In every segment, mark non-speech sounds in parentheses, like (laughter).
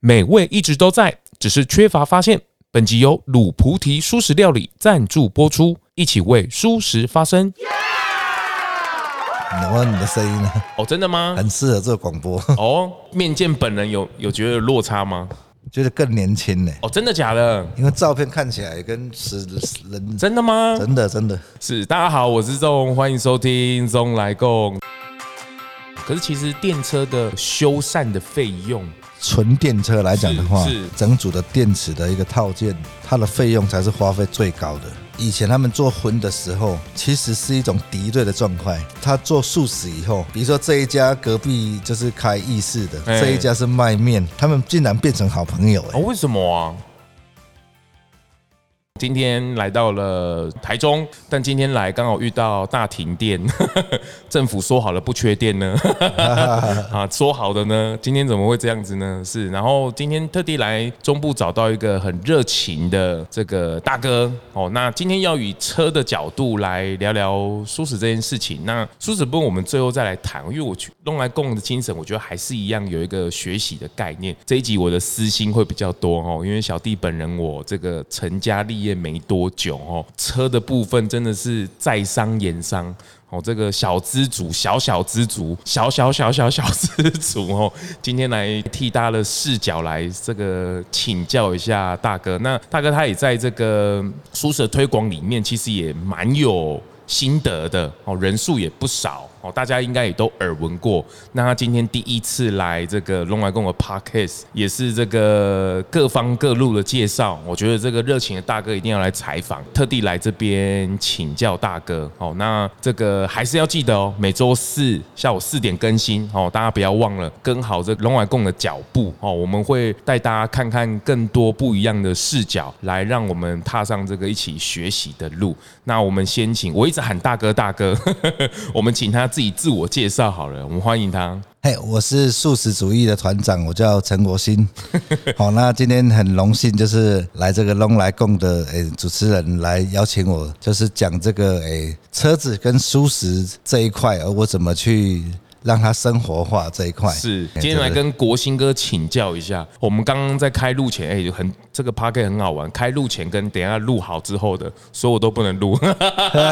美味一直都在，只是缺乏发现。本集由卤菩提蔬食料理赞助播出，一起为蔬食发声。能 (laughs) 问你的声音呢？哦，真的吗？很适合做广播。哦，面见本人有有觉得有落差吗？觉得更年轻呢。哦，真的假的？因为照片看起来跟实人真的吗？真的真的是。大家好，我是钟，欢迎收听钟来共。可是其实电车的修缮的费用。纯电车来讲的话，整组的电池的一个套件，它的费用才是花费最高的。以前他们做荤的时候，其实是一种敌对的状态。他做素食以后，比如说这一家隔壁就是开意式的，这一家是卖面，他们竟然变成好朋友。哦，为什么啊？今天来到了台中，但今天来刚好遇到大停电，(laughs) 政府说好了不缺电呢，(laughs) 啊，说好的呢，今天怎么会这样子呢？是，然后今天特地来中部找到一个很热情的这个大哥哦，那今天要以车的角度来聊聊舒适这件事情。那舒适部分我们最后再来谈，因为我去弄来共的精神，我觉得还是一样有一个学习的概念。这一集我的私心会比较多哦，因为小弟本人我这个成家立业。也没多久哦，车的部分真的是在商言商哦，这个小资族、小小资族、小小小小小资族哦，今天来替大家的视角来这个请教一下大哥。那大哥他也在这个蔬食推广里面，其实也蛮有心得的哦，人数也不少。大家应该也都耳闻过。那他今天第一次来这个龙来共的 Podcast，也是这个各方各路的介绍。我觉得这个热情的大哥一定要来采访，特地来这边请教大哥。哦，那这个还是要记得哦，每周四下午四点更新哦，大家不要忘了跟好这龙来共的脚步哦。我们会带大家看看更多不一样的视角，来让我们踏上这个一起学习的路。那我们先请，我一直喊大哥大哥，(laughs) 我们请他。自己自我介绍好了，我们欢迎他。嘿，我是素食主义的团长，我叫陈国兴。(laughs) 好，那今天很荣幸，就是来这个龙来共的诶主持人来邀请我，就是讲这个诶车子跟素食这一块，而我怎么去。让他生活化这一块是，今天来跟国兴哥请教一下。我们刚刚在开录前，哎，很这个 Podcast 很好玩。开录前跟等下录好之后的，所有都不能录，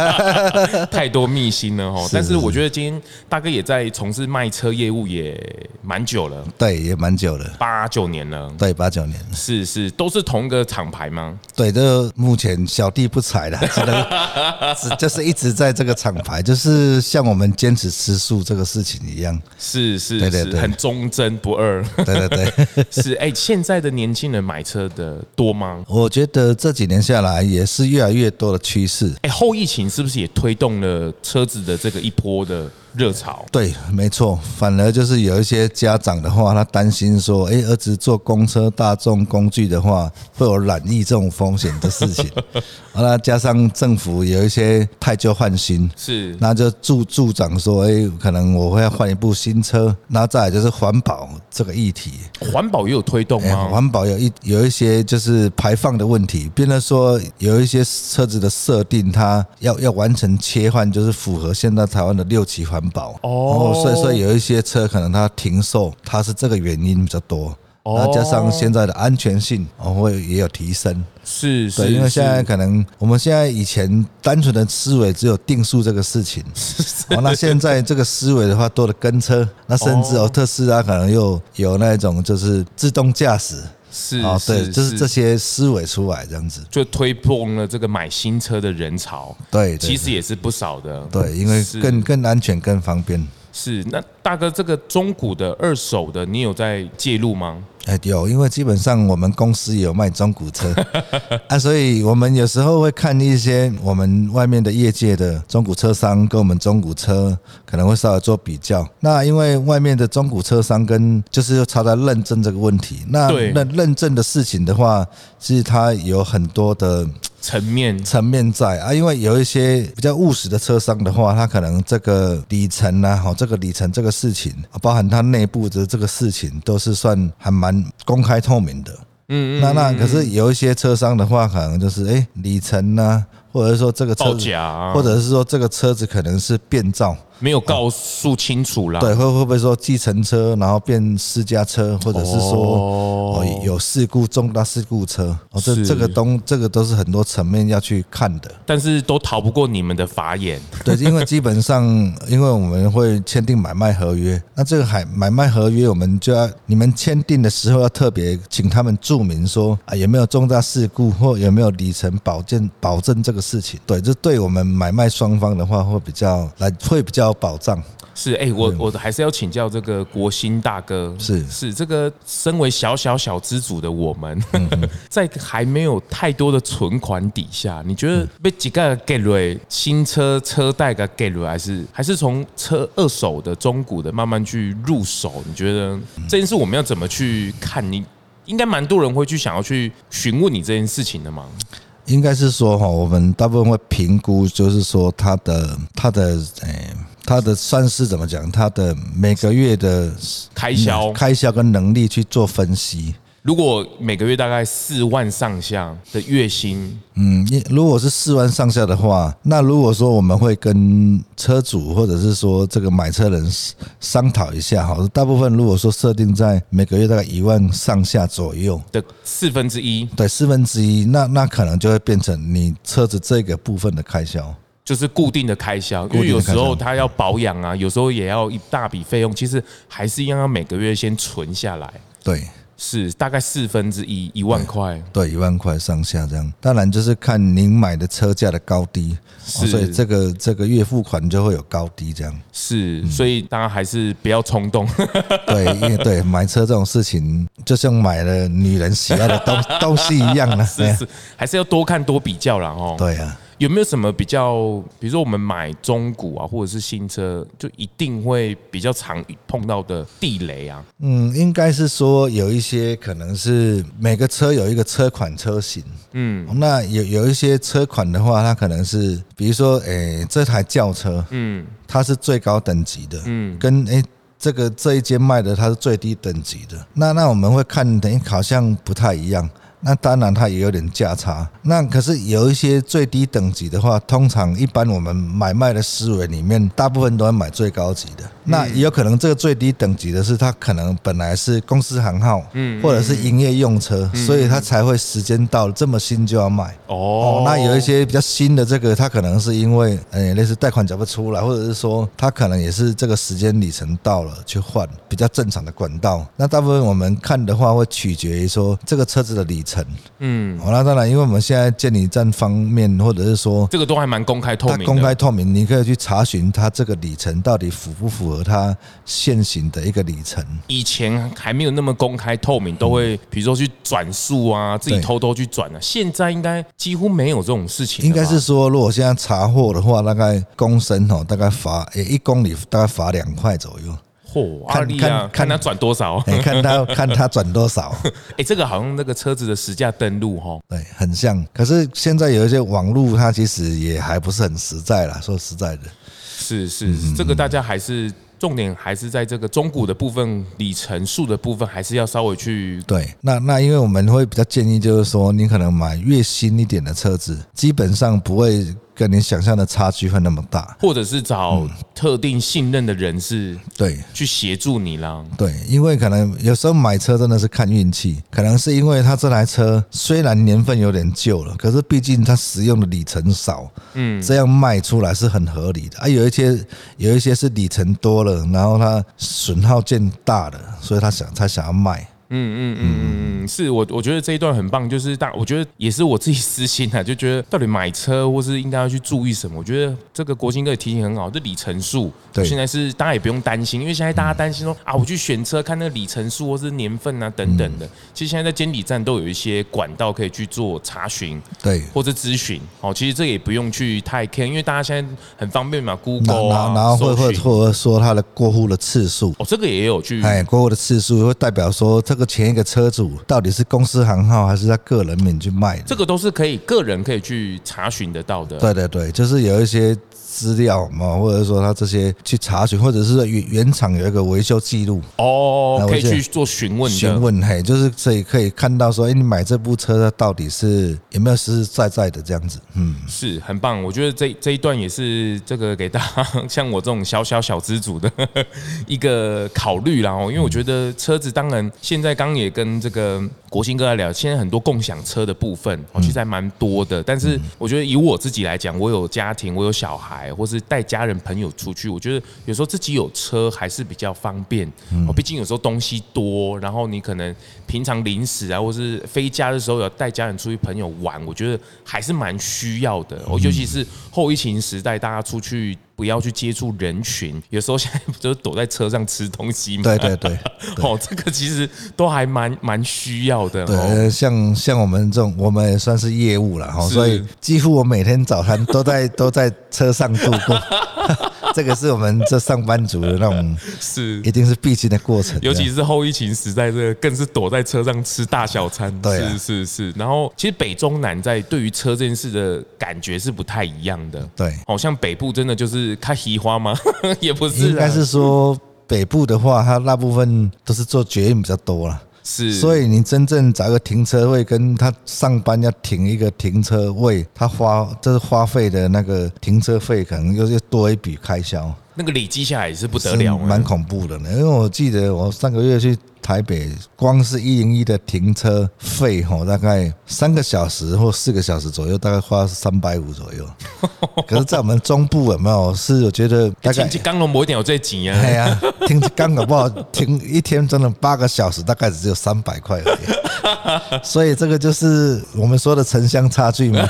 (laughs) 太多秘辛了哦。但是我觉得今天大哥也在从事卖车业务也蛮久了，对，也蛮久了，八九年了，对，八九年，是是，都是同一个厂牌吗？对，这目前小弟不才了，只能 (laughs) 只就是一直在这个厂牌，就是像我们坚持吃素这个事情。一样是是是，对很忠贞不二。对 (laughs) 对对，(laughs) 是哎，现在的年轻人买车的多吗？我觉得这几年下来也是越来越多的趋势。哎，后疫情是不是也推动了车子的这个一波的？热潮对，没错，反而就是有一些家长的话，他担心说，哎，儿子坐公车大众工具的话，会有染疫这种风险的事情。(laughs) 那加上政府有一些太旧换新，是，那就助助长说，哎，可能我会要换一部新车。那再来就是环保这个议题，环保也有推动吗？环保有一有一些就是排放的问题，变得说有一些车子的设定，它要要完成切换，就是符合现在台湾的六期环。保哦，所以说有一些车可能它停售，它是这个原因比较多。那加上现在的安全性哦，会也有提升。是是，对，因为现在可能我们现在以前单纯的思维只有定速这个事情，(laughs) 哦，那现在这个思维的话多了跟车，那甚至哦特斯拉可能又有那种就是自动驾驶。是啊，对，就是这些思维出来这样子，就推动了这个买新车的人潮。对，其实也是不少的。对，因为更更安全、更方便。是，那大哥，这个中古的二手的，你有在介入吗？哎，有，因为基本上我们公司也有卖中古车 (laughs) 啊，所以我们有时候会看一些我们外面的业界的中古车商跟我们中古车可能会稍微做比较。那因为外面的中古车商跟就是又差在认证这个问题。那认认证的事情的话，其实它有很多的层面层面在啊，因为有一些比较务实的车商的话，他可能这个里程啊，好这个里程这个事情，包含他内部的这个事情，都是算还蛮。公开透明的，嗯嗯，那那可是有一些车商的话，可能就是哎里程呢，或者是说这个车子，或者是说这个车子可能是变造，没有告诉清楚啦。对，会会不会说计程车然后变私家车，或者是说哦有事故、重大事故车，哦，这这个东这个都是很多层面要去看的，但是都逃不过你们的法眼。对，因为基本上，(laughs) 因为我们会签订买卖合约，那这个海买卖合约，我们就要你们签订的时候要特别请他们注明说啊，有没有重大事故或有没有里程保证保证这个事情。对，这对我们买卖双方的话会比较来会比较有保障。是，哎、欸，我我还是要请教这个国兴大哥，是是这个身为小小小资主的我们，(laughs) 在还没有太多的存款底下，你觉得被几个给瑞新车车贷个给瑞，还是还是从车二手的中古的慢慢去入手？你觉得这件事我们要怎么去看？你应该蛮多人会去想要去询问你这件事情的嘛？应该是说哈，我们大部分会评估，就是说他的他的哎。他的算是怎么讲？他的每个月的开销、开销跟能力去做分析。如果每个月大概四万上下的月薪，嗯，如果是四万上下的话，那如果说我们会跟车主或者是说这个买车人商讨一下哈，大部分如果说设定在每个月大概一万上下左右的四分之一，对，四分之一，那那可能就会变成你车子这个部分的开销。就是固定的开销，因为有时候他要保养啊，有时候也要一大笔费用，其实还是一样要每个月先存下来。对，是大概四分之一，一万块。对，一万块上下这样。当然就是看您买的车价的高低，是，所以这个这个月付款就会有高低这样。是，所以大家还是不要冲动。(laughs) 对，因为对买车这种事情，就像买了女人喜爱的东 (laughs) 东西一样呢。是是，还是要多看多比较啦哦。对啊。有没有什么比较，比如说我们买中古啊，或者是新车，就一定会比较常碰到的地雷啊？嗯，应该是说有一些可能是每个车有一个车款车型，嗯，那有有一些车款的话，它可能是，比如说，诶，这台轿车，嗯，它是最高等级的，嗯，跟诶这个这一间卖的它是最低等级的，那那我们会看，等于好像不太一样。那当然，它也有点价差。那可是有一些最低等级的话，通常一般我们买卖的思维里面，大部分都要买最高级的。那也有可能这个最低等级的是它可能本来是公司行号，嗯，或者是营业用车，所以它才会时间到了这么新就要卖。哦，那有一些比较新的这个，它可能是因为呃类似贷款缴不出来，或者是说它可能也是这个时间里程到了去换比较正常的管道。那大部分我们看的话，会取决于说这个车子的里程。嗯，好，那当然，因为我们现在建理站方面，或者是说这个都还蛮公开透明，公开透明，你可以去查询它这个里程到底符不符合它现行的一个里程。以前还没有那么公开透明，都会比如说去转数啊，自己偷偷去转啊。现在应该几乎没有这种事情。应该是说，如果现在查获的话，大概公升哦，大概罚诶一公里大概罚两块左右。嚯，看看看他转多少，(laughs) 看他看他转多少。(laughs) 哎，这个好像那个车子的实价登录哈，对，很像。可是现在有一些网路，它其实也还不是很实在啦。说实在的，是是，这个大家还是重点还是在这个中古的部分，里程数的部分，还是要稍微去对。那那因为我们会比较建议，就是说你可能买越新一点的车子，基本上不会。跟你想象的差距会那么大，或者是找特定信任的人士对去协助你啦。对，因为可能有时候买车真的是看运气，可能是因为他这台车虽然年份有点旧了，可是毕竟它使用的里程少，嗯，这样卖出来是很合理的啊。有一些有一些是里程多了，然后它损耗渐大了，所以他想他想要卖。嗯嗯嗯嗯，是我我觉得这一段很棒，就是大我觉得也是我自己私心啊，就觉得到底买车或是应该要去注意什么？我觉得这个国兴哥的提醒很好，这里程数，对，现在是大家也不用担心，因为现在大家担心说啊，我去选车看那个里程数或是年份啊等等的，其实现在在监理站都有一些管道可以去做查询，对，或者咨询。哦，其实这也不用去太 care，因为大家现在很方便嘛，Google，然后会会或者说它的过户的次数，哦，这个也有去，哎，过户的次数会代表说这。这个前一个车主到底是公司行号还是他个人名去卖？这个都是可以个人可以去查询得到的。对对对，就是有一些。资料嘛，或者说他这些去查询，或者是原原厂有一个维修记录哦，可以去做询问。询问嘿，就是所以可以看到说，哎，你买这部车它到底是有没有实实在在的这样子？嗯，是很棒。我觉得这这一段也是这个给大家像我这种小小小资主的 (laughs) 一个考虑啦。哦，因为我觉得车子当然现在刚刚也跟这个国兴哥来聊，现在很多共享车的部分，哦，其实还蛮多的。但是我觉得以我自己来讲，我有家庭，我有小孩，或是带家人朋友出去，我觉得有时候自己有车还是比较方便。哦，毕竟有时候东西多，然后你可能平常临时啊，或是非家的时候要带家人出去朋友玩，我觉得还是蛮需要的。哦，尤其是后疫情时代，大家出去。不要去接触人群，有时候现在不就是躲在车上吃东西吗？对对对，(laughs) 哦，这个其实都还蛮蛮需要的。对，像像我们这种，我们也算是业务了哈，所以几乎我每天早餐都在 (laughs) 都在车上度过。(laughs) 这个是我们这上班族的那种，是一定是必经的过程。尤其是后疫情时代，这个更是躲在车上吃大小餐。对，是是是。然后，其实北中南在对于车这件事的感觉是不太一样的。对，好像北部真的就是开喜花吗？(laughs) 也不是，应该是说北部的话，它大部分都是做绝运比较多了。是，所以你真正找个停车位，跟他上班要停一个停车位，他花这是花费的那个停车费，可能又是多一笔开销。那个累积下来也是不得了，蛮恐怖的呢。因为我记得我上个月去台北，光是一零一的停车费吼，大概三个小时或四个小时左右，大概花三百五左右。(laughs) 可是，在我们中部有没有？是我觉得大概刚龙一点有最紧啊。(laughs) 哎呀，停刚搞不好停一天真的八个小时，大概只有三百块而已。(laughs) 所以这个就是我们说的城乡差距嘛。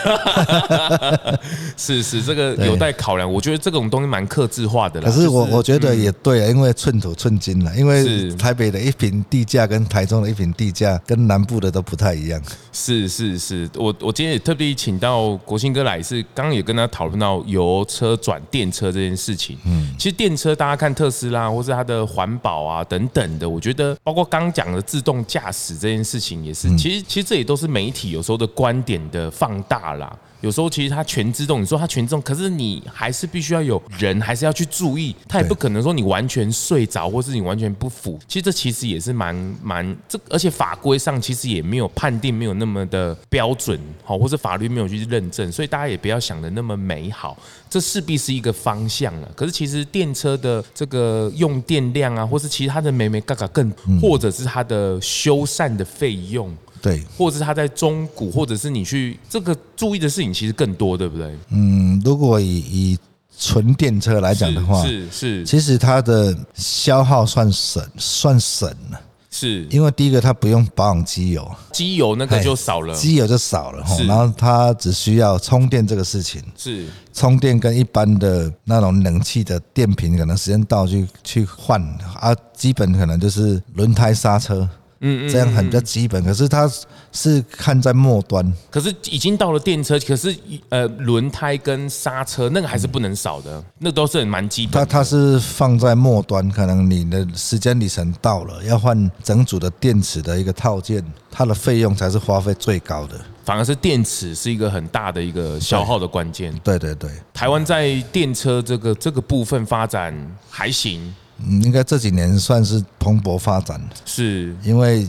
(laughs) 是是，这个有待考量。我觉得这种东西蛮克制化的。可是我我觉得也对啊，因为寸土寸金了。因为台北的一坪地价跟台中的一坪地价跟南部的都不太一样。是是是，我我今天也特地请到国兴哥来，是刚刚也跟他讨论到油车转电车这件事情。嗯，其实电车大家看特斯拉或是它的环保啊等等的，我觉得包括刚讲的自动驾驶这件事情也是。其实其实这也都是媒体有时候的观点的放大啦。有时候其实它全自动，你说它全自动，可是你还是必须要有人，还是要去注意，它也不可能说你完全睡着，或是你完全不辅。其实这其实也是蛮蛮这，而且法规上其实也没有判定，没有那么的标准，好，或者法律没有去认证，所以大家也不要想的那么美好，这势必是一个方向了。可是其实电车的这个用电量啊，或是其他的美眉嘎嘎更，或者是它的修缮的费用。对，或者是他在中古，或者是你去这个注意的事情其实更多，对不对？嗯，如果以以纯电车来讲的话，是是，其实它的消耗算省，算省了。是因为第一个它不用保养机油，机油那个就少了，机油就少了。然后它只需要充电这个事情，是充电跟一般的那种冷气的电瓶，可能时间到去去换啊，基本可能就是轮胎刹车。嗯嗯，这样很比较基本，可是它是看在末端，可是已经到了电车，可是呃轮胎跟刹车那个还是不能少的，那都是很蛮基本的。它它是放在末端，可能你的时间里程到了，要换整组的电池的一个套件，它的费用才是花费最高的。反而是电池是一个很大的一个消耗的关键。对对对，台湾在电车这个这个部分发展还行。嗯，应该这几年算是蓬勃发展，是因为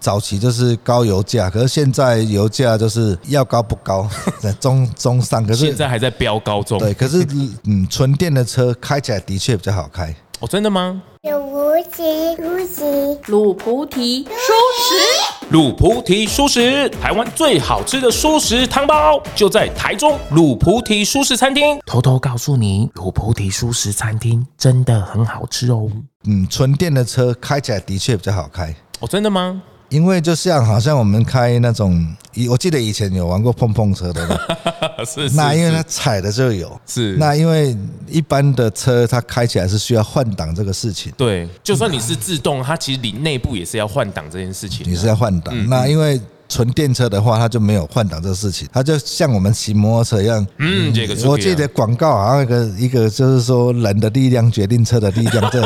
早期就是高油价，可是现在油价就是要高不高，在 (laughs) 中中上，可是现在还在飙高中。对，可是嗯，纯电的车开起来的确比较好开。哦，真的吗？有菩提，菩提，鲁菩提，蔬食，鲁菩提素食，台湾最好吃的素食汤包就在台中鲁菩提素食餐厅。偷偷告诉你，鲁菩提素食餐厅真的很好吃哦。嗯，纯电的车开起来的确比较好开。哦，真的吗？因为就像好像我们开那种，我记得以前有玩过碰碰车的，(laughs) 是，那因为它踩的就有，是，那因为一般的车它开起来是需要换挡这个事情，对，就算你是自动，它其实你内部也是要换挡这件事情，你是要换挡，那因为。纯电车的话，它就没有换挡这个事情，它就像我们骑摩托车一样。嗯，这个我记得广告好像一个一个就是说人的力量决定车的力量。这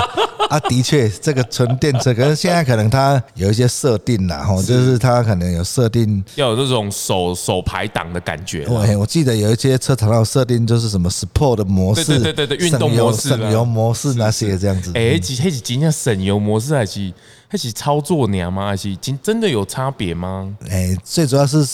啊，的确，这个纯电车，可是现在可能它有一些设定啦，吼，就是它可能有设定要有这种手手排档的感觉。对，我记得有一些车厂有设定，就是什么 Sport 的模式，对对对对，运动模式、省油模式那些这样子。哎，几黑几今天省油模式还是？还是操作娘吗？还是真真的有差别吗？哎，最主要是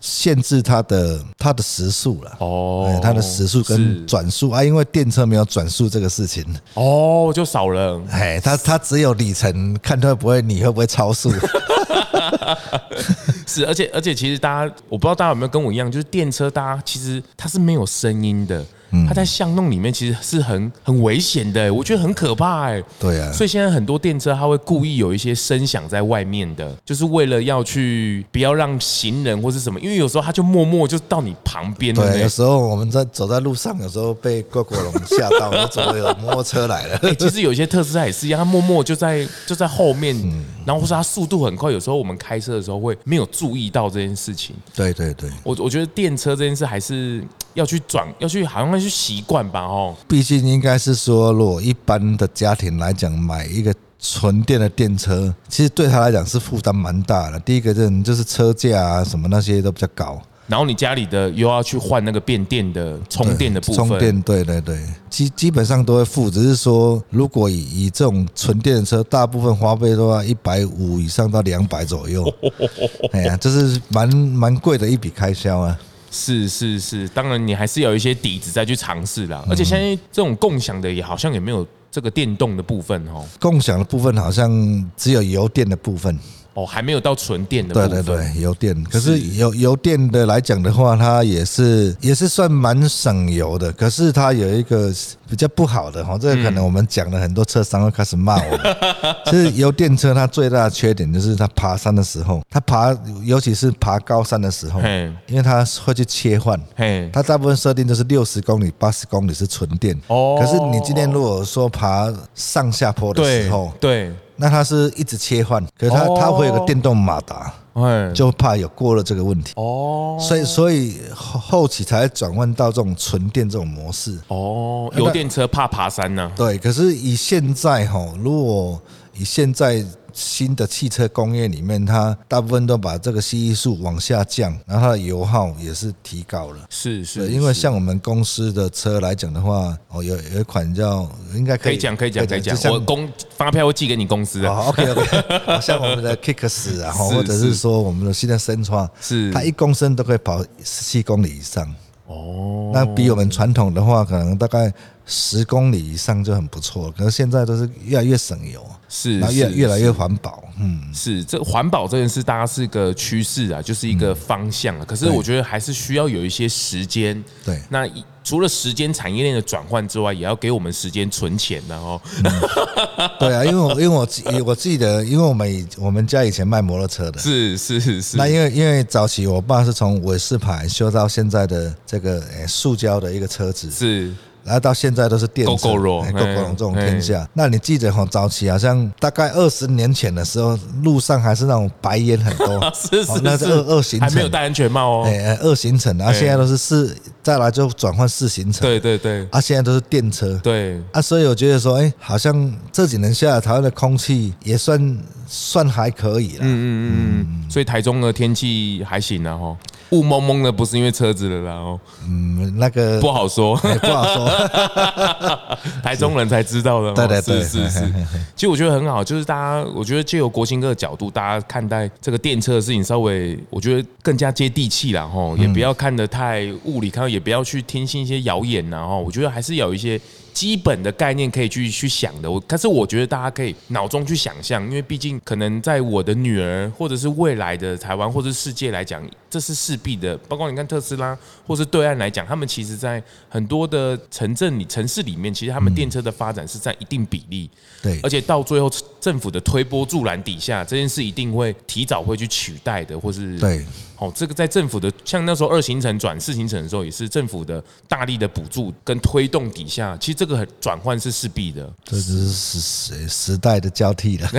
限制它的它的时速了。哦，它的时速跟转速啊，因为电车没有转速这个事情。哦，就少了。哎，它它只有里程，看它会不会你会不会超速。(laughs) 是，而且而且，其实大家，我不知道大家有没有跟我一样，就是电车，大家其实它是没有声音的。它在巷弄里面其实是很很危险的，我觉得很可怕哎。对啊，所以现在很多电车它会故意有一些声响在外面的，就是为了要去不要让行人或是什么，因为有时候它就默默就到你旁边。对，有时候我们在走在路上，有时候被过过龙吓到，我怎么有摩托车来了？(laughs) 其实有一些特斯拉也是一样，它默默就在就在后面，然后或是它速度很快，有时候我们开车的时候会没有注意到这件事情。对对对，我我觉得电车这件事还是要去转，要去好像要去习惯吧，哦。毕竟应该是说，如果一般的家庭来讲，买一个纯电的电车，其实对他来讲是负担蛮大的。第一个就是就是车价啊，什么那些都比较高。然后你家里的又要去换那个变电的充电的部分，充电，对对对，基基本上都会付，只是说如果以以这种纯电车，大部分花费都要一百五以上到两百左右。(laughs) 哎呀，这是蛮蛮贵的一笔开销啊。是是是，当然你还是有一些底子再去尝试啦。而且现在这种共享的也好像也没有这个电动的部分哦。共享的部分好像只有油电的部分。哦，还没有到纯电的。对对对，油电。可是油油电的来讲的话，它也是也是算蛮省油的。可是它有一个比较不好的哈，这个可能我们讲了很多车商会开始骂我们。(laughs) 其实油电车它最大的缺点就是它爬山的时候，它爬尤其是爬高山的时候，因为它会去切换。它大部分设定都是六十公里、八十公里是纯电。哦。可是你今天如果说爬上下坡的时候，对。那它是一直切换，可是它它会有个电动马达，哎就怕有过了这个问题。哦，所以所以后后期才转换到这种纯电这种模式。哦，油电车怕爬山呢？对，可是以现在哈，如果以现在。新的汽车工业里面，它大部分都把这个 CI 数往下降，然后它的油耗也是提高了。是是，因为像我们公司的车来讲的话，哦，有有一款叫应该可以讲可以讲可以讲，我公发票会寄给你公司的。OK OK，(laughs) 像我们的 Kicks 啊，或者是说我们的新的 Sentra，是它一公升都可以跑十七公里以上。哦，那比我们传统的话，可能大概十公里以上就很不错。可是现在都是越来越省油。是，那越越来越环保，嗯，是这环保这件事，大家是个趋势啊，就是一个方向啊。可是我觉得还是需要有一些时间。对，那除了时间产业链的转换之外，也要给我们时间存钱的哦。对啊，因为我因为我我记得，因为我们我们家以前卖摩托车的，是是是是。那因为因为早期我爸是从韦氏牌修到现在的这个诶塑胶的一个车子，是。然后到现在都是电车，够够弱，够够这种天下。那你记得哈，早期好像大概二十年前的时候，路上还是那种白烟很多，(laughs) 是是是二二行程，还没有戴安全帽哦。哎，二行程，然后现在都是四，再来就转换四行程。对对对，啊，现在都是电车。对啊，所以我觉得说，哎，好像这几年下来，台湾的空气也算算还可以了。嗯嗯嗯，所以台中的天气还行啊哈。雾蒙蒙的不是因为车子的啦哦，嗯，那个不好说，(laughs) 不好说，(laughs) 台中人才知道的，对对对，是是是。其实我觉得很好，就是大家，我觉得借由国兴哥的角度，大家看待这个电车的事情，稍微我觉得更加接地气了哈，也不要看得太雾里，看到也不要去听信一些谣言然后，我觉得还是有一些。基本的概念可以去去想的，我但是我觉得大家可以脑中去想象，因为毕竟可能在我的女儿或者是未来的台湾或者世界来讲，这是势必的。包括你看特斯拉，或是对岸来讲，他们其实在很多的城镇里、城市里面，其实他们电车的发展是占一定比例。对，而且到最后政府的推波助澜底下，这件事一定会提早会去取代的，或是对。哦，这个在政府的像那时候二行程转四行程的时候，也是政府的大力的补助跟推动底下，其实这个转换是势必的。这只是时时代的交替了，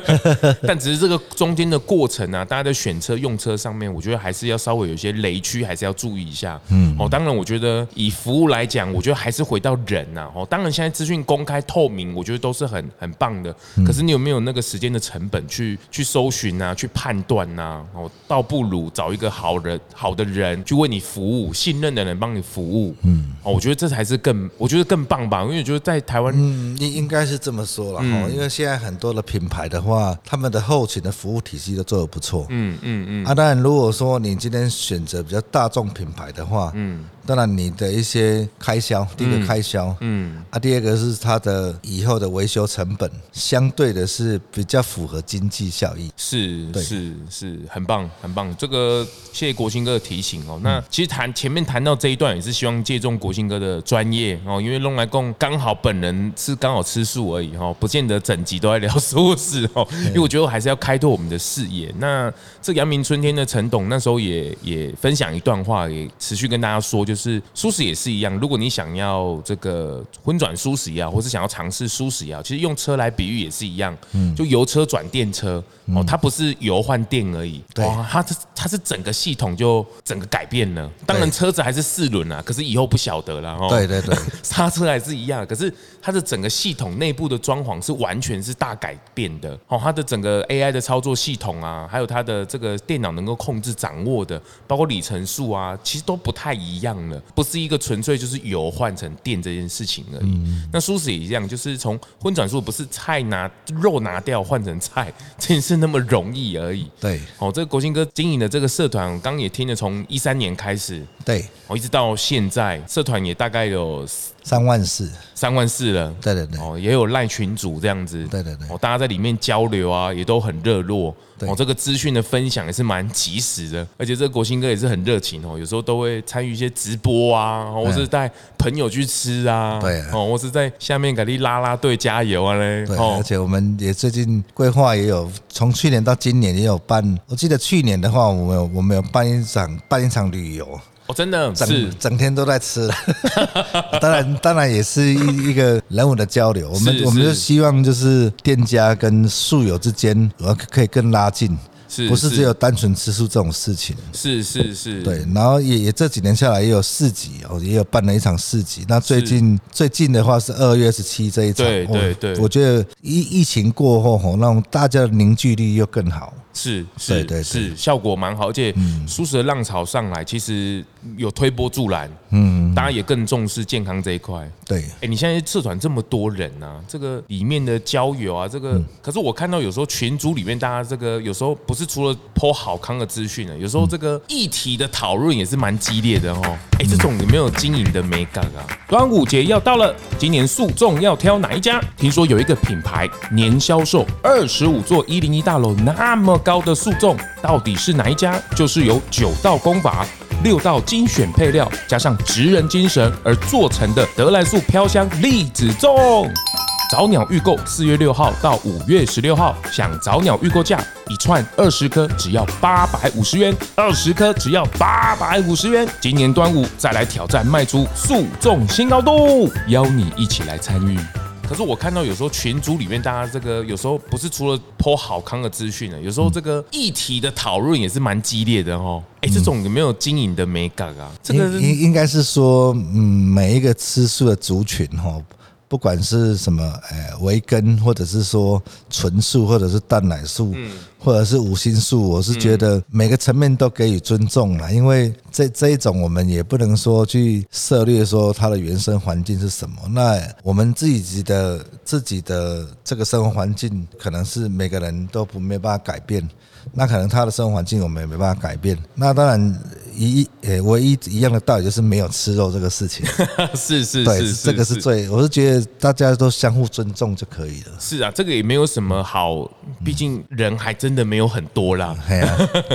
(laughs) 但只是这个中间的过程啊，大家在选车用车上面，我觉得还是要稍微有些雷区，还是要注意一下。嗯，哦，当然，我觉得以服务来讲，我觉得还是回到人呐。哦，当然现在资讯公开透明，我觉得都是很很棒的。可是你有没有那个时间的成本去去搜寻啊，去判断呐？哦，倒不如找。找一个好人、好的人去为你服务，信任的人帮你服务，嗯，哦，我觉得这才是更，我觉得更棒吧。因为我觉得在台湾，嗯，应应该是这么说了哈。因为现在很多的品牌的话，他们的后勤的服务体系都做得不错，嗯嗯嗯。啊，当然，如果说你今天选择比较大众品牌的话，嗯。当然，你的一些开销，第一个开销，嗯，嗯啊，第二个是它的以后的维修成本，相对的是比较符合经济效益，是，是，是，很棒，很棒。这个谢谢国兴哥的提醒哦。那其实谈前面谈到这一段，也是希望借重国兴哥的专业哦，因为弄来共刚好本人是刚好吃素而已哈，不见得整集都在聊素食哦，(laughs) 因为我觉得我还是要开拓我们的视野。那这阳明春天的陈董那时候也也分享一段话，也持续跟大家说就。就是舒适也是一样，如果你想要这个荤转舒适也好，或是想要尝试舒适也好，其实用车来比喻也是一样，嗯就油车转电车哦，它不是油换电而已，哇，它是它是整个系统就整个改变了。当然车子还是四轮啊，可是以后不晓得了哦。对对对，(laughs) 刹车还是一样，可是它的整个系统内部的装潢是完全是大改变的哦。它的整个 AI 的操作系统啊，还有它的这个电脑能够控制掌握的，包括里程数啊，其实都不太一样。不是一个纯粹就是油换成电这件事情而已。那素食也一样，就是从荤转素不是菜拿肉拿掉换成菜这件事那么容易而已。对，哦，这个国兴哥经营的这个社团，我刚刚也听了，从一三年开始，对，哦，一直到现在，社团也大概有。三万四，三万四了。对对对，哦，也有赖群主这样子。对对对，哦，大家在里面交流啊，也都很热络。哦，这个资讯的分享也是蛮及时的，而且这个国兴哥也是很热情哦，有时候都会参与一些直播啊，或是带朋友去吃啊。对，哦，或是在下面给你拉拉队加油啊嘞。对，而且我们也最近规划也有，从去年到今年也有办。我记得去年的话，我们有我们有办一场办一场旅游。哦，真的整是整天都在吃，(laughs) 当然当然也是一一个人文的交流。我们我们就希望就是店家跟宿友之间，我可以更拉近。是不是只有单纯吃素这种事情？是是是，对。然后也也这几年下来也有市集哦，也有办了一场市集。那最近最近的话是二月十七这一场。对对对，我觉得疫疫情过后吼，让大家的凝聚力又更好。是是对是，效果蛮好。而且舒适的浪潮上来，其实有推波助澜。嗯，大家也更重视健康这一块。对，哎，你现在社团这么多人啊，这个里面的交友啊，这个可是我看到有时候群组里面大家这个有时候不是。除了泼好康的资讯呢，有时候这个议题的讨论也是蛮激烈的哦。哎，这种有没有经营的美感啊？端午节要到了，今年素粽要挑哪一家？听说有一个品牌年销售二十五座一零一大楼那么高的素粽，到底是哪一家？就是由九道功法、六道精选配料，加上职人精神而做成的得来素飘香栗子粽。早鸟预购，四月六号到五月十六号，想早鸟预购价，一串二十颗只要八百五十元，二十颗只要八百五十元。今年端午再来挑战，卖出素粽新高度，邀你一起来参与。可是我看到有时候群组里面大家这个有时候不是除了 po 好康的资讯呢，有时候这个议题的讨论也是蛮激烈的哦。哎，这种有没有经营的美感啊？这个应应该是说，嗯，每一个吃素的族群哈。不管是什么，呃，维根，或者是说纯素，或者是蛋奶素，或者是五星素，我是觉得每个层面都给予尊重了，因为这这一种我们也不能说去涉猎说它的原生环境是什么。那我们自己的自己的这个生活环境，可能是每个人都不没办法改变。那可能他的生活环境我们也没办法改变。那当然一诶，唯一一样的道理就是没有吃肉这个事情。(laughs) 是是对，这个是最，我是觉得大家都相互尊重就可以了。是啊，这个也没有什么好，毕竟人还真的没有很多啦。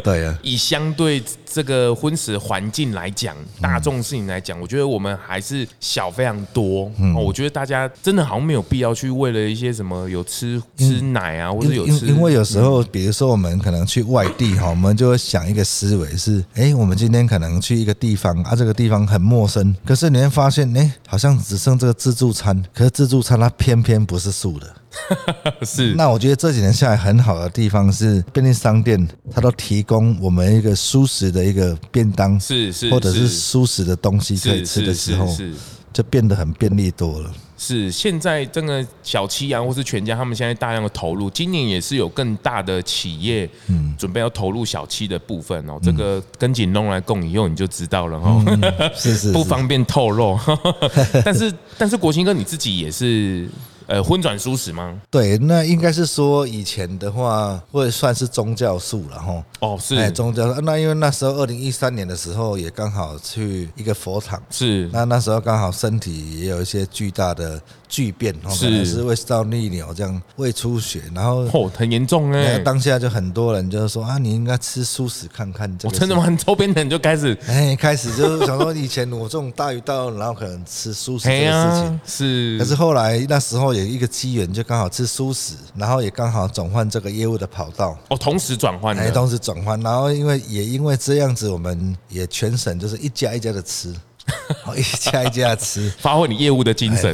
对啊，(laughs) 以相对这个婚食环境来讲，大众事情来讲，我觉得我们还是小非常多。嗯，我觉得大家真的好像没有必要去为了一些什么有吃吃奶啊，或者有吃，因为有时候比如说我们可能。去外地哈，我们就会想一个思维是：哎，我们今天可能去一个地方啊，这个地方很陌生，可是你会发现，哎，好像只剩这个自助餐，可是自助餐它偏偏不是素的。(laughs) 是。那我觉得这几年下来很好的地方是便利商店，它都提供我们一个蔬食的一个便当，是是，或者是蔬食的东西可以吃的时候，就变得很便利多了。是，现在这个小七啊，或是全家，他们现在大量的投入，今年也是有更大的企业，嗯，准备要投入小七的部分哦。这个跟锦龙来共以后，你就知道了哈。是 (laughs) 是，不方便透露。(laughs) 但是但是国兴哥你自己也是呃荤转素食吗？对，那应该是说以前的话会算是宗教素了哈。哦，是哎，宗教。那因为那时候二零一三年的时候也刚好去一个佛堂，是。那那时候刚好身体也有一些巨大的巨变，是是胃食道逆流这样胃出血，然后哦很严重哎。当下就很多人就是说啊，你应该吃素食看看。这个真的吗？周边的人就开始哎，开始就是想说以前我这种大鱼大肉，然后可能吃素食这个事情是。可是后来那时候有一个机缘，就刚好吃素食，然后也刚好转换这个业务的跑道。哦，同时转换，哎，同时转换，然后因为也因为这样子，我们也全省就是一家一家的吃。(laughs) 一家一家吃，发挥你业务的精神。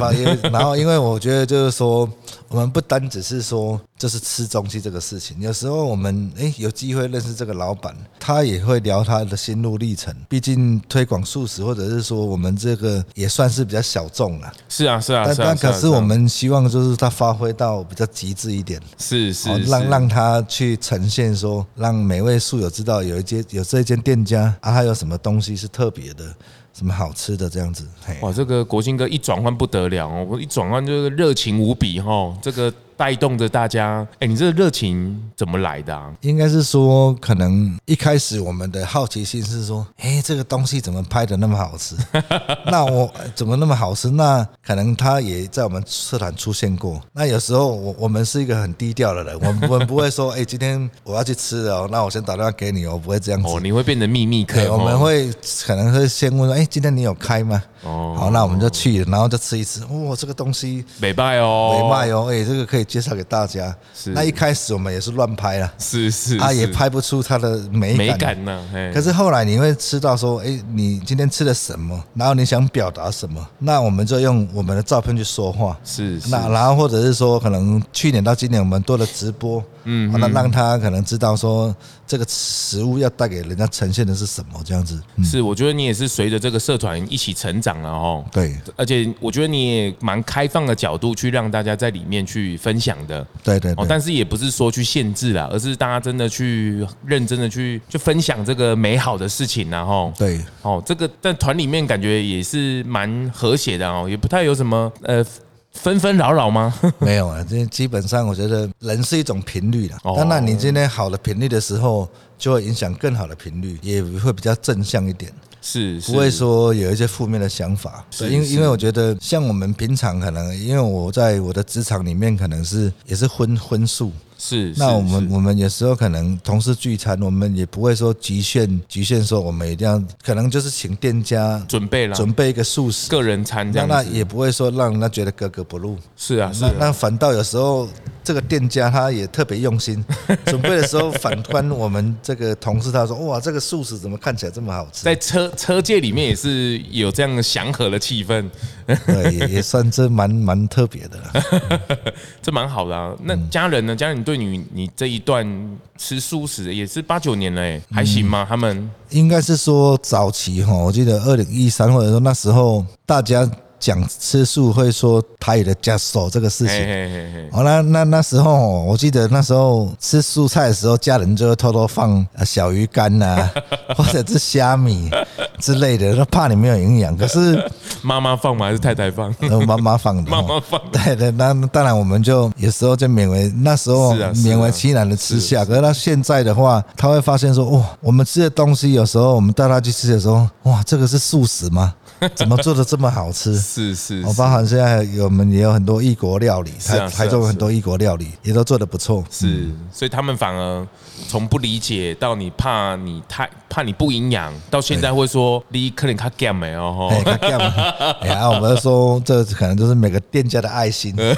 然后，因为我觉得就是说，我们不单只是说就是吃东西这个事情，有时候我们哎有机会认识这个老板，他也会聊他的心路历程。毕竟推广素食，或者是说我们这个也算是比较小众了。是啊，是啊。但但可是我们希望就是他发挥到比较极致一点。是是。让让他去呈现说，让每位素友知道有一间有这一间店家啊，他有什么东西是特别的。什么好吃的这样子？哇，这个国兴哥一转换不得了哦，我一转换就是热情无比哈，这个。带动着大家，哎，你这个热情怎么来的啊？应该是说，可能一开始我们的好奇心是说，哎，这个东西怎么拍的那么好吃？(laughs) 那我怎么那么好吃？那可能他也在我们社团出现过。那有时候我我们是一个很低调的人，我们我们不会说，哎，今天我要去吃哦，那我先打电话给你，哦不会这样子。哦，你会变成秘密客。我们会可能会先问说，哎，今天你有开吗？哦，好，那我们就去，然后就吃一吃。哇，这个东西美卖哦，美卖哦，哎，这个可以介绍给大家。是，那一开始我们也是乱拍了，是是，啊也拍不出它的美感。美感呢？可是后来你会吃到说，哎，你今天吃了什么，然后你想表达什么，那我们就用我们的照片去说话。是，那然后或者是说，可能去年到今年我们多了直播，嗯，那让他可能知道说，这个食物要带给人家呈现的是什么这样子。是，我觉得你也是随着这个社团一起成长。了哦对，而且我觉得你也蛮开放的角度去让大家在里面去分享的，对对，哦。但是也不是说去限制啦，而是大家真的去认真的去就分享这个美好的事情，然后对，哦，这个在团里面感觉也是蛮和谐的哦，也不太有什么呃纷纷扰扰吗？(laughs) 没有啊，这基本上我觉得人是一种频率的，当然你今天好的频率的时候，就会影响更好的频率，也会比较正向一点。是，不会说有一些负面的想法，是因因为我觉得像我们平常可能，因为我在我的职场里面可能是也是荤荤素。是，那我们我们有时候可能同事聚餐，我们也不会说局限局限说我们一定要，可能就是请店家准备了准备一个素食个人餐这样，那也不会说让人家觉得格格不入。是啊，是啊，那反倒有时候这个店家他也特别用心，(laughs) 准备的时候反观我们这个同事，他说哇，这个素食怎么看起来这么好吃？在车车界里面也是有这样祥和的气氛，对，也算这蛮蛮特别的，(laughs) 这蛮好的啊。那家人呢？家人对。你你这一段吃素食也是八九年了，哎，还行吗？他们应该是说早期哈，我记得二零一三或者说那时候大家。讲吃素会说台语的夹手这个事情，哦，那那那时候我记得那时候吃素菜的时候，家人就会偷偷放小鱼干呐，(laughs) 或者是虾米之类的，都怕你没有营养。可是妈妈放吗？还是太太放？妈妈放的。妈妈放。对对，那当然我们就有时候就勉为那时候勉为其难的吃下。可是他现在的话，他会发现说，哇，我们吃的东西有时候我们带他去吃的时候，哇，这个是素食吗？(laughs) 怎么做的这么好吃？是是，我包含现在有我们也有很多异国料理，台台中有很多异国料理也都做的不错。是，所以他们反而从不理解到你怕你太怕你不营养，到现在会说你可能卡减没哦哈。卡减，然 (laughs) 后我们说这可能就是每个店家的爱心。(laughs) 对。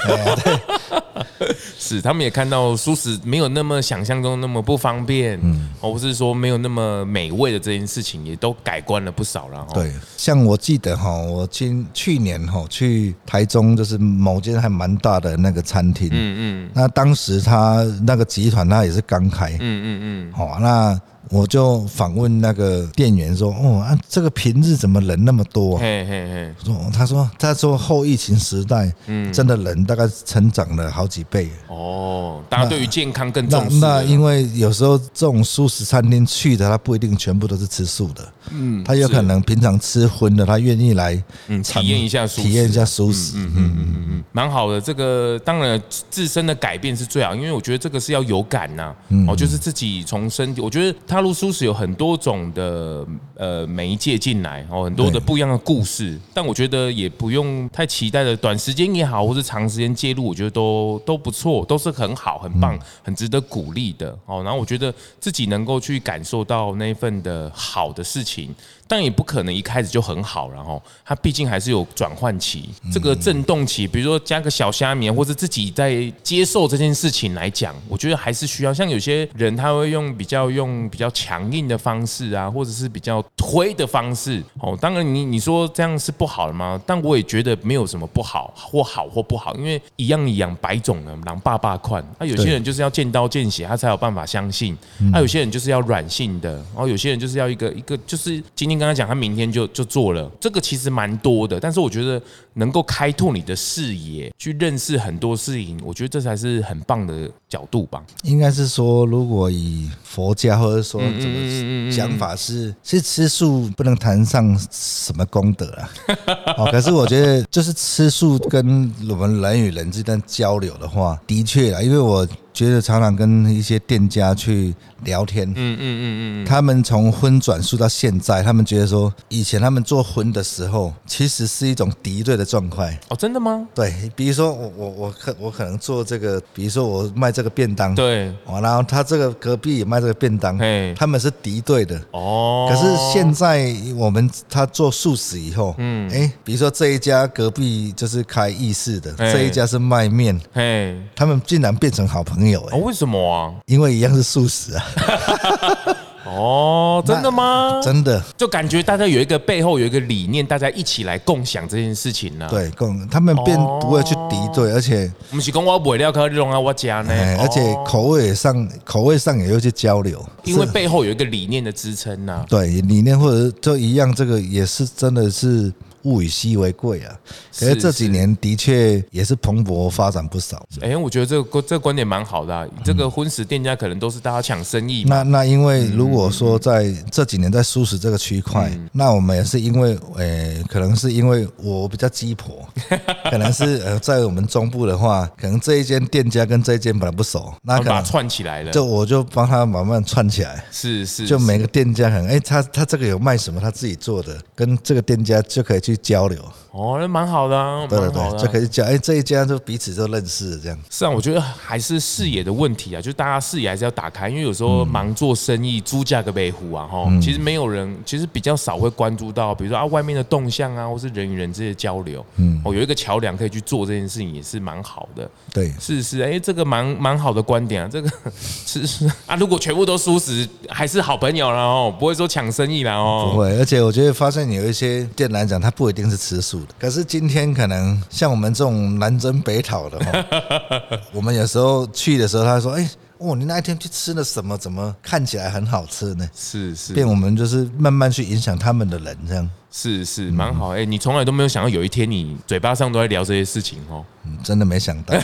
(laughs) 是，他们也看到素食没有那么想象中那么不方便，嗯，或是说没有那么美味的这件事情，也都改观了不少了。对，像我记得哈，我今去年哈去台中，就是某间还蛮大的那个餐厅，嗯嗯，那当时他那个集团他也是刚开，嗯嗯嗯，好，那。我就访问那个店员说：“哦啊，这个平日怎么人那么多？”嘿嘿嘿，说他说他说后疫情时代，嗯，真的人大概成长了好几倍。哦，大家对于健康更重视。那因为有时候这种素食餐厅去的，他不一定全部都是吃素的。嗯，他有可能平常吃荤的，他愿意来嗯体验一下素食，体验一下素食。嗯嗯嗯嗯嗯，蛮好的。这个当然自身的改变是最好，因为我觉得这个是要有感呐。哦，就是自己从身体，我觉得踏入素食有很多种的呃媒介进来哦，很多的不一样的故事。但我觉得也不用太期待的短时间也好，或是长时间介入，我觉得都都不错，都是很好、很棒、很值得鼓励的哦。然后我觉得自己能够去感受到那份的好的事情。但也不可能一开始就很好，然后它毕竟还是有转换期，这个震动期，比如说加个小虾米，或者自己在接受这件事情来讲，我觉得还是需要。像有些人他会用比较用比较强硬的方式啊，或者是比较推的方式。哦，当然你你说这样是不好的吗？但我也觉得没有什么不好或好或不好，因为一样一样百种的狼爸爸款。那有些人就是要见刀见血，他才有办法相信。那有些人就是要软性的，然后有些人就是要一个一个就。是今天跟他讲，他明天就就做了，这个其实蛮多的，但是我觉得能够开拓你的视野，去认识很多事情，我觉得这才是很棒的角度吧。应该是说，如果以佛家或者说这个讲法是，是吃素不能谈上什么功德啊。(laughs) 哦，可是我觉得就是吃素跟我们人与人之间交流的话，的确啊，因为我。觉得常常跟一些店家去聊天，嗯嗯嗯嗯，他们从荤转素到现在，他们觉得说，以前他们做荤的时候，其实是一种敌对的状态。哦，真的吗？对，比如说我我我可我可能做这个，比如说我卖这个便当，对，然后他这个隔壁也卖这个便当，嘿，他们是敌对的。哦，可是现在我们他做素食以后，嗯，哎，比如说这一家隔壁就是开意式的，这一家是卖面，嘿，他们竟然变成好朋友。哦，为什么啊？因为一样是素食啊。(laughs) 哦，真的吗？真的，就感觉大家有一个背后有一个理念，大家一起来共享这件事情呢。对，共他们便不会去敌对，而且不是讲我不料可以弄到，我家呢，而且口味上口味上也有去交流，因为背后有一个理念的支撑呐。对，理念或者就一样，这个也是真的是。物以稀为贵啊，可是这几年的确也是蓬勃发展不少。哎，我觉得这个这个观点蛮好的啊。这个荤食店家可能都是大家抢生意。那那因为如果说在这几年在素食这个区块，那我们也是因为，诶，可能是因为我比较鸡婆，(laughs) 可能是呃在我们中部的话，可能这一间店家跟这一间本来不熟，那可能把串起来了。就我就帮他慢慢串起来。是是，就每个店家可能，哎，他他这个有卖什么，他自己做的，跟这个店家就可以去。交流。哦，那蛮好的啊，对对对，就可以讲，哎，这一家就彼此都认识了，这样。是啊，我觉得还是视野的问题啊，就大家视野还是要打开，因为有时候忙做生意，猪价个北虎啊，哈，其实没有人，其实比较少会关注到，比如说啊，外面的动向啊，或是人与人之间的交流，嗯，哦，有一个桥梁可以去做这件事情，也是蛮好的。对，是是，哎，这个蛮蛮好的观点啊，这个 (laughs) 是是啊，如果全部都素食，还是好朋友了哦不会说抢生意了哦，不会，而且我觉得发现有一些店来讲，他不一定是吃素。可是今天可能像我们这种南征北讨的哈，(laughs) 我们有时候去的时候，他说：“哎，哦，你那一天去吃了什么？怎么看起来很好吃呢？”是是，变我们就是慢慢去影响他们的人，这样是是蛮好。哎，你从来都没有想到有一天你嘴巴上都在聊这些事情哦，嗯真的没想到。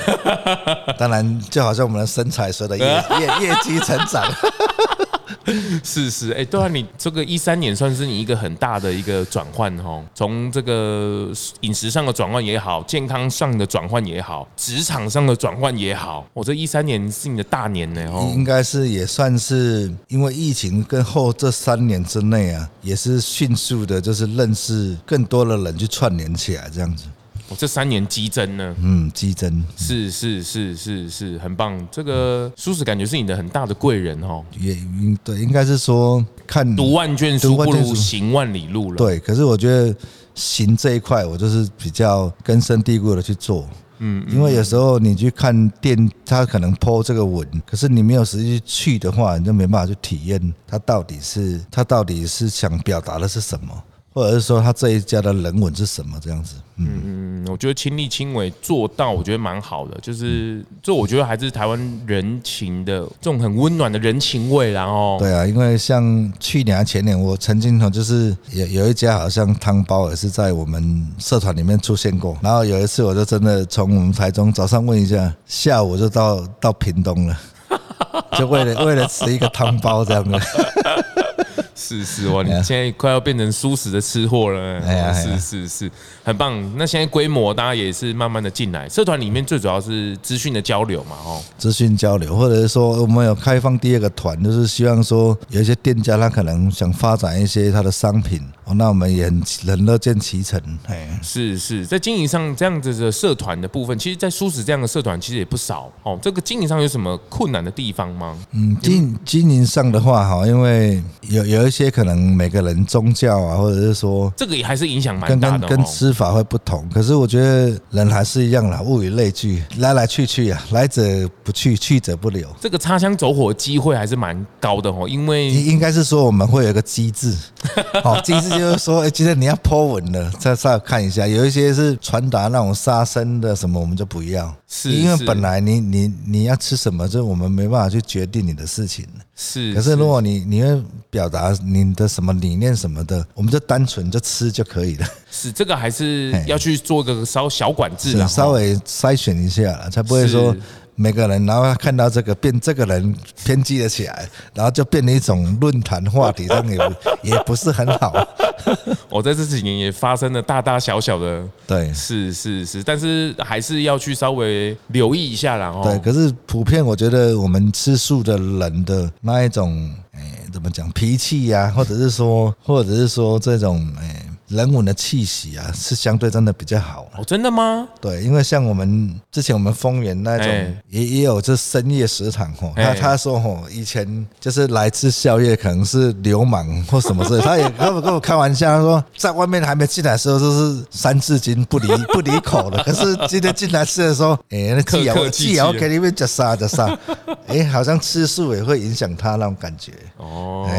(laughs) 当然，就好像我们的身材说的业业业绩成长。(laughs) (laughs) 是是，哎，对啊，你这个一三年算是你一个很大的一个转换哦，从这个饮食上的转换也好，健康上的转换也好，职场上的转换也好，我这一三年是你的大年呢，哦，应该是也算是因为疫情跟后这三年之内啊，也是迅速的，就是认识更多的人去串联起来这样子。我这三年激增呢？嗯，激增是是是是是很棒。这个叔叔感觉是你的很大的贵人哦。也应对，应该是说看读万卷书不如行万里路了。对，可是我觉得行这一块，我就是比较根深蒂固的去做。嗯，因为有时候你去看店，他可能 po 这个文，可是你没有实际去的话，你就没办法去体验他到底是他到底是想表达的是什么。或者是说他这一家的人文是什么这样子。嗯嗯，我觉得亲力亲为做到，我觉得蛮好的。就是这，我觉得还是台湾人情的这种很温暖的人情味。然后，对啊，因为像去年前年，我曾经就是有有一家好像汤包也是在我们社团里面出现过。然后有一次，我就真的从我们台中早上问一下，下午就到到屏东了，就为了 (laughs) 为了吃一个汤包这样的。是是哇，你现在快要变成舒适的吃货了。哎呀，是是是，很棒。那现在规模大家也是慢慢的进来，社团里面最主要是资讯的交流嘛，哦，资讯交流，或者是说我们有开放第二个团，就是希望说有一些店家他可能想发展一些他的商品，哦，那我们也很很乐见其成。哎，是是，在经营上这样子的社团的部分，其实，在蔬食这样的社团其实也不少哦。这个经营上有什么困难的地方吗？嗯，经经营上的话，哈，因为有有一些可能每个人宗教啊，或者是说这个也还是影响蛮大的，跟跟吃法会不同。可是我觉得人还是一样啦，物以类聚，来来去去啊，来者不去，去者不留。这个擦枪走火机会还是蛮高的哦，因为应该是说我们会有一个机制，好，(laughs) 机制就是说，哎，今天你要 po 文了，再再看一下，有一些是传达那种杀生的什么，我们就不要，是因为本来你你你要吃什么，就我们没办法去决定你的事情。是，可是如果你你要表达你的什么理念什么的，我们就单纯就吃就可以了。是，这个还是要去做个稍小管制的，稍微筛选一下，才不会说。每个人，然后看到这个变，这个人偏激了起来，然后就变了一种论坛话题，这样也也不是很好。(laughs) 我在这几年也发生了大大小小的，对，是是是，但是还是要去稍微留意一下啦。对，可是普遍我觉得我们吃素的人的那一种，哎，怎么讲脾气呀，或者是说，或者是说这种，哎。人文的气息啊，是相对真的比较好哦。真的吗？对，因为像我们之前我们丰原那种也也有这深夜食堂哦。他他说哦，以前就是来吃宵夜可能是流氓或什么事，(laughs) 他也跟我跟我开玩笑，他说在外面还没进来的时候就是三字经不离 (laughs) 不离口的，可是今天进来吃的时候，哎，那鸡啊鸡啊，我给你们夹杀夹杀，(laughs) 哎，好像吃素也会影响他那种感觉哦。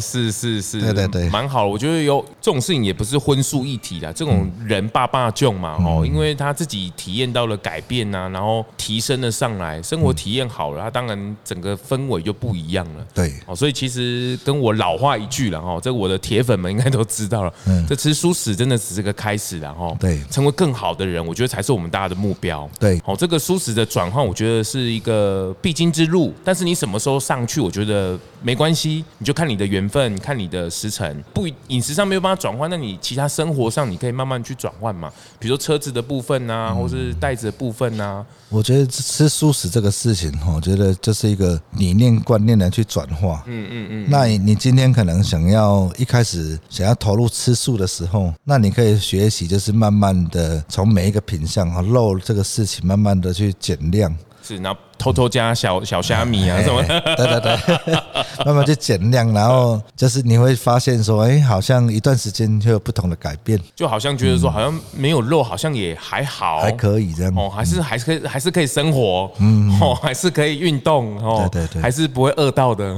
是是是，对对对，蛮好。我觉得有这种事情也。也不是荤素一体的这种人爸爸囧嘛哦，因为他自己体验到了改变呐，然后提升了上来，生活体验好了，他当然整个氛围就不一样了。对哦，所以其实跟我老话一句了哈，这我的铁粉们应该都知道了，这吃蔬食真的只是个开始然后。对，成为更好的人，我觉得才是我们大家的目标。对，哦，这个蔬食的转换，我觉得是一个必经之路，但是你什么时候上去，我觉得没关系，你就看你的缘分，看你的时辰，不饮食上没有办法转换，那你其他生活上你可以慢慢去转换嘛，比如说车子的部分啊，或是袋子的部分啊。我觉得吃素食这个事情，我觉得这是一个理念观念的去转化。嗯嗯嗯。那你你今天可能想要一开始想要投入吃素的时候，那你可以学习，就是慢慢的从每一个品相啊肉这个事情，慢慢的去减量。是，然后偷偷加小小虾米啊什么？对对对，(laughs) 慢慢去减量，然后就是你会发现说，哎，好像一段时间就有不同的改变，就好像觉得说，好像没有肉，好像也还好，还可以这样。哦，还是还是可以，还是可以生活，嗯，哦，还是可以运动，哦，对对对，还是不会饿到的，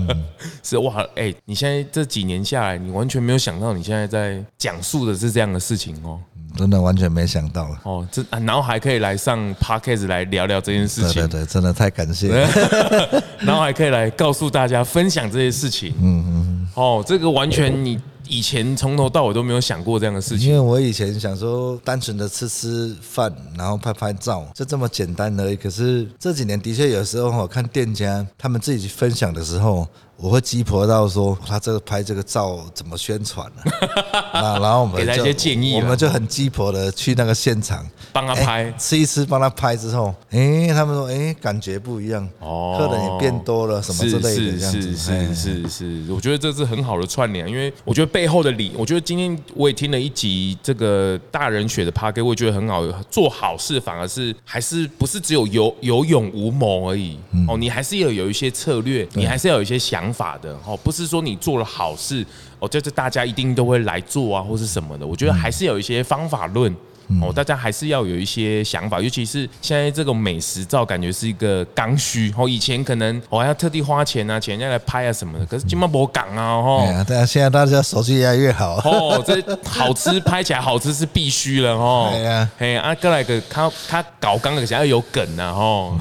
(laughs) 是哇，哎，你现在这几年下来，你完全没有想到你现在在讲述的是这样的事情哦。真的完全没想到哦，这然后还可以来上 Podcast 来聊聊这件事情，对对对，真的太感谢了。然后还可以来告诉大家分享这些事情，嗯嗯，哦，这个完全你以前从头到尾都没有想过这样的事情，因为我以前想说单纯的吃吃饭，然后拍拍照，就这么简单而已。可是这几年的确有时候我看店家他们自己去分享的时候。我会鸡婆到说他这个拍这个照怎么宣传呢？(laughs) 啊，然后我们给他一些建议，我们就很鸡婆的去那个现场。帮他拍，吃一吃帮他拍之后，哎，他们说哎感觉不一样，哦，客人也变多了，什么之类的，是是是是是，我觉得这是很好的串联，因为我觉得背后的理，我觉得今天我也听了一集这个大人学的 Podcast，我也觉得很好，做好事反而是还是不是只有有有勇无谋而已，哦，你还是要有一些策略，你还是要有一些想。法的哦，不是说你做了好事哦，就是大家一定都会来做啊，或是什么的。我觉得还是有一些方法论哦，大家还是要有一些想法，尤其是现在这个美食照，感觉是一个刚需。哦，以前可能我还要特地花钱啊，请人家来拍啊什么的。可是今麦博港啊，哦，对啊，现在大家手机越来越好。哦，这好吃拍起来好吃是必须了哦。对啊，嘿啊，哥来个他他搞刚的想要有梗啊，哦。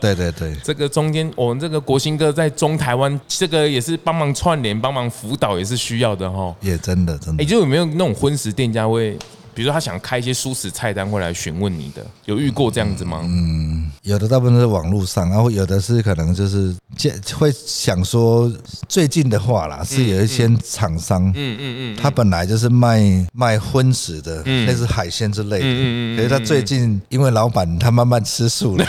对对对，(laughs) 这个中间我们这个国兴哥在中台湾，这个也是帮忙串联、帮忙辅导，也是需要的哈。也真的真的。哎，就有没有那种荤食店家会？比如说他想开一些蔬食菜单，会来询问你的，有遇过这样子吗？嗯，有的大部分都是网络上，然后有的是可能就是会想说最近的话啦，是有一些厂商，嗯嗯嗯，他本来就是卖卖荤食的，类似海鲜之类的，嗯嗯，可是他最近因为老板他慢慢吃素了，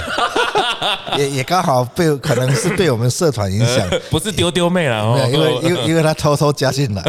(laughs) 也也刚好被可能是被我们社团影响，(laughs) 不是丢丢妹了哦，因为因为因为他偷偷加进来，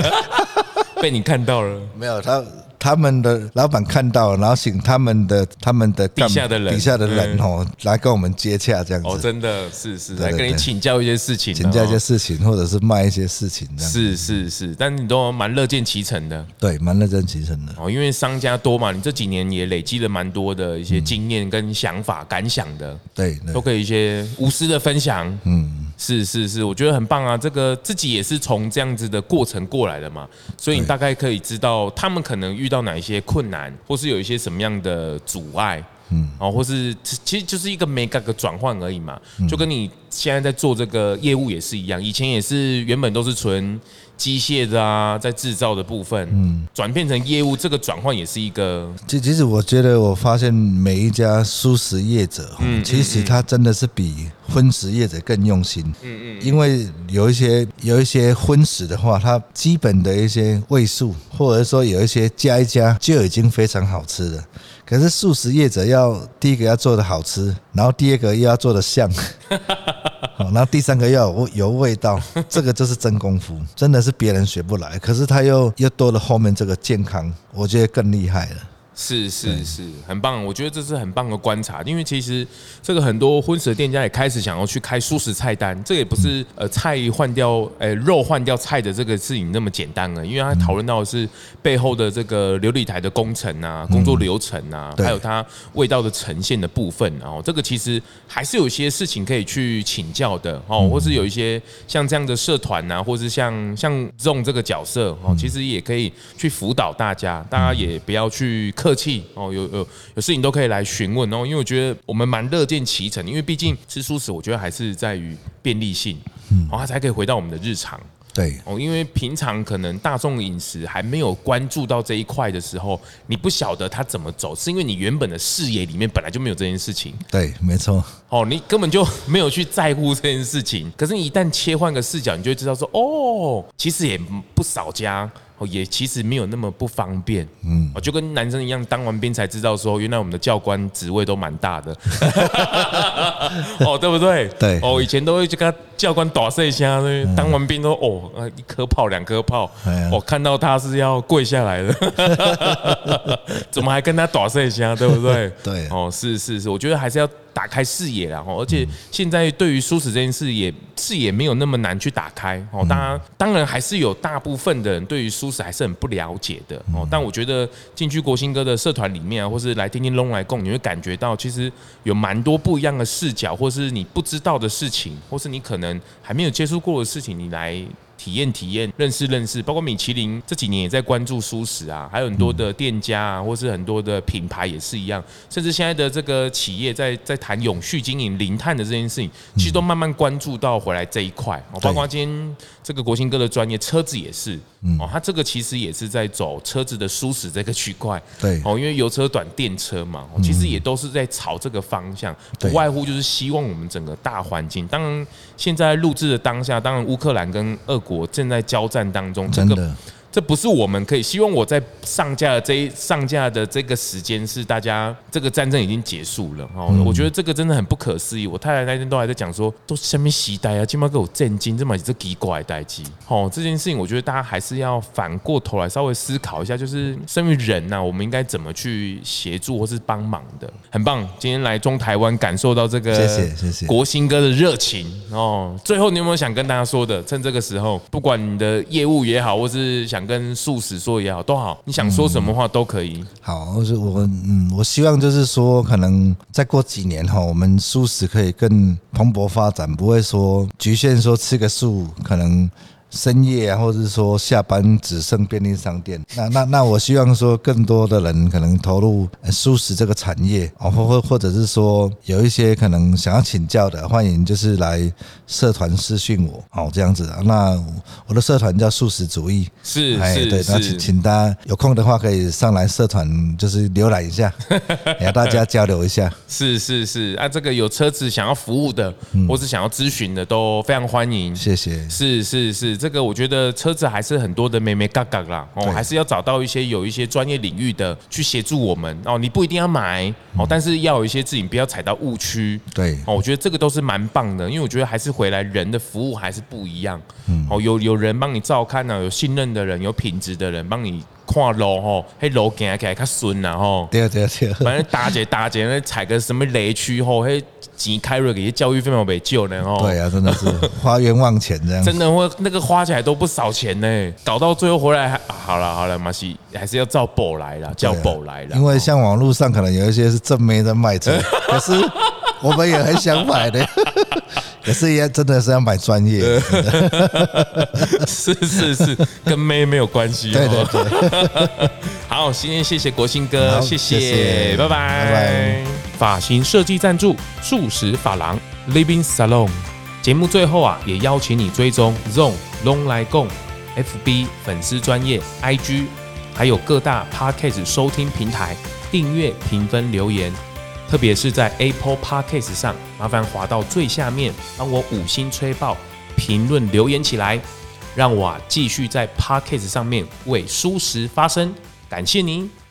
(laughs) 被你看到了，没有他。他们的老板看到，然后请他们的他们的底下的人底下的人哦来跟我们接洽这样子。哦，真的是是来跟你请教一些事情，请教一些事情，或者是卖一些事情这样。是是是，但你都蛮乐见其成的。对，蛮乐见其成的。哦，因为商家多嘛，你这几年也累积了蛮多的一些经验跟想法感想的。对，都可以一些无私的分享。嗯。是是是，我觉得很棒啊！这个自己也是从这样子的过程过来的嘛，所以你大概可以知道他们可能遇到哪一些困难，或是有一些什么样的阻碍，嗯，哦，或是其实就是一个 make 个转换而已嘛，就跟你现在在做这个业务也是一样，以前也是原本都是纯。机械的啊，在制造的部分，嗯，转变成业务，这个转换也是一个。其其实我觉得，我发现每一家素食业者，嗯，其实他真的是比荤食业者更用心，嗯嗯，因为有一些有一些荤食的话，它基本的一些味素，或者说有一些加一加就已经非常好吃了。可是素食业者要第一个要做的好吃，然后第二个又要做的像。(laughs) 好，然后第三个要有有味道，这个就是真功夫，真的是别人学不来。可是他又又多了后面这个健康，我觉得更厉害了。是是是，很棒，我觉得这是很棒的观察，因为其实这个很多荤食的店家也开始想要去开素食菜单，这也不是呃菜换掉，呃肉换掉菜的这个事情那么简单了，因为他讨论到的是背后的这个琉璃台的工程啊、工作流程啊，还有它味道的呈现的部分，然后这个其实还是有一些事情可以去请教的哦，或是有一些像这样的社团啊，或是像像这种这个角色哦，其实也可以去辅导大家，大家也不要去。客气哦，有有有事情都可以来询问哦，因为我觉得我们蛮乐见其成，因为毕竟吃素食，我觉得还是在于便利性，嗯，然后才可以回到我们的日常，对。哦，因为平常可能大众饮食还没有关注到这一块的时候，你不晓得它怎么走，是因为你原本的视野里面本来就没有这件事情，对，没错，哦，你根本就没有去在乎这件事情，可是你一旦切换个视角，你就会知道说，哦，其实也不少家。哦，也其实没有那么不方便，嗯，就跟男生一样，当完兵才知道说，原来我们的教官职位都蛮大的，(laughs) 哦，对不对？对，哦，以前都会去跟他教官打碎一下，当完兵都哦，一颗炮两颗炮，我看到他是要跪下来的，(laughs) 怎么还跟他打碎一下，对不对？(laughs) 对，哦，是是是，我觉得还是要。打开视野，然后而且现在对于蔬食这件事也视野没有那么难去打开哦。当然，当然还是有大部分的人对于蔬食还是很不了解的哦。但我觉得进去国兴哥的社团里面啊，或是来听听龙来共，你会感觉到其实有蛮多不一样的视角，或是你不知道的事情，或是你可能还没有接触过的事情，你来。体验体验，认识认识，包括米其林这几年也在关注蔬食啊，还有很多的店家啊，或是很多的品牌也是一样，甚至现在的这个企业在在谈永续经营、零碳的这件事情，其实都慢慢关注到回来这一块。包括今天这个国兴哥的专业，车子也是，哦，他这个其实也是在走车子的舒适这个区块。对，哦，因为油车短电车嘛，其实也都是在朝这个方向，不外乎就是希望我们整个大环境。当然，现在录制的当下，当然乌克兰跟俄国。正在交战当中，真的。这不是我们可以希望我在上架的这一上架的这个时间是大家这个战争已经结束了哦，我觉得这个真的很不可思议。我太太那天都还在讲说，都是什么时代啊，今晚给我震惊，这么这奇怪的代志哦。这件事情我觉得大家还是要反过头来稍微思考一下，就是身为人呐，我们应该怎么去协助或是帮忙的。很棒，今天来中台湾感受到这个谢谢谢谢国兴哥的热情哦。最后你有没有想跟大家说的？趁这个时候，不管你的业务也好，或是想。想跟素食说也好，都好，你想说什么话都可以。嗯、好，我我嗯，我希望就是说，可能再过几年哈，我们素食可以更蓬勃发展，不会说局限说吃个素可能。深夜啊，或者是说下班只剩便利商店，那那那我希望说更多的人可能投入素食这个产业哦，或或或者是说有一些可能想要请教的，欢迎就是来社团私讯我哦，这样子。那我的社团叫素食主义，是是对，那请请大家有空的话可以上来社团，就是浏览一下，(laughs) 给大家交流一下。是是是啊，这个有车子想要服务的，或是想要咨询的，都非常欢迎。谢谢。是是是。这个我觉得车子还是很多的妹妹嘎嘎啦，哦，还是要找到一些有一些专业领域的去协助我们哦。你不一定要买哦，但是要有一些自己不要踩到误区。对哦，我觉得这个都是蛮棒的，因为我觉得还是回来人的服务还是不一样。嗯，哦，有有人帮你照看呢，有信任的人，有品质的人帮你。看路吼，迄路行起来较顺啦吼。对啊对啊对啊。反正打劫打劫那踩个什么雷区吼，迄钱开瑞给教育费嘛没救呢哦。对啊，真的是花冤枉钱这样。真的会那个花起来都不少钱呢，搞到最后回来还好了好了，马西还是要照宝来了，叫宝来了。因为像网络上可能有一些是正妹在卖车，(laughs) 可是我们也很想买的。可是也真的是要买专业，(laughs) 是是是，跟妹没有关系。对对对，(laughs) 好，今天谢谢国兴哥，谢谢，拜拜拜拜。发型设计赞助素食发廊 Living Salon。节目最后啊，也邀请你追踪 ZONG 拢来共 FB 粉丝专业 IG，还有各大 Podcast 收听平台订阅、评分、留言。特别是在 Apple Podcast 上，麻烦滑到最下面，帮我五星吹爆，评论留言起来，让我啊继续在 Podcast 上面为舒适发声。感谢您。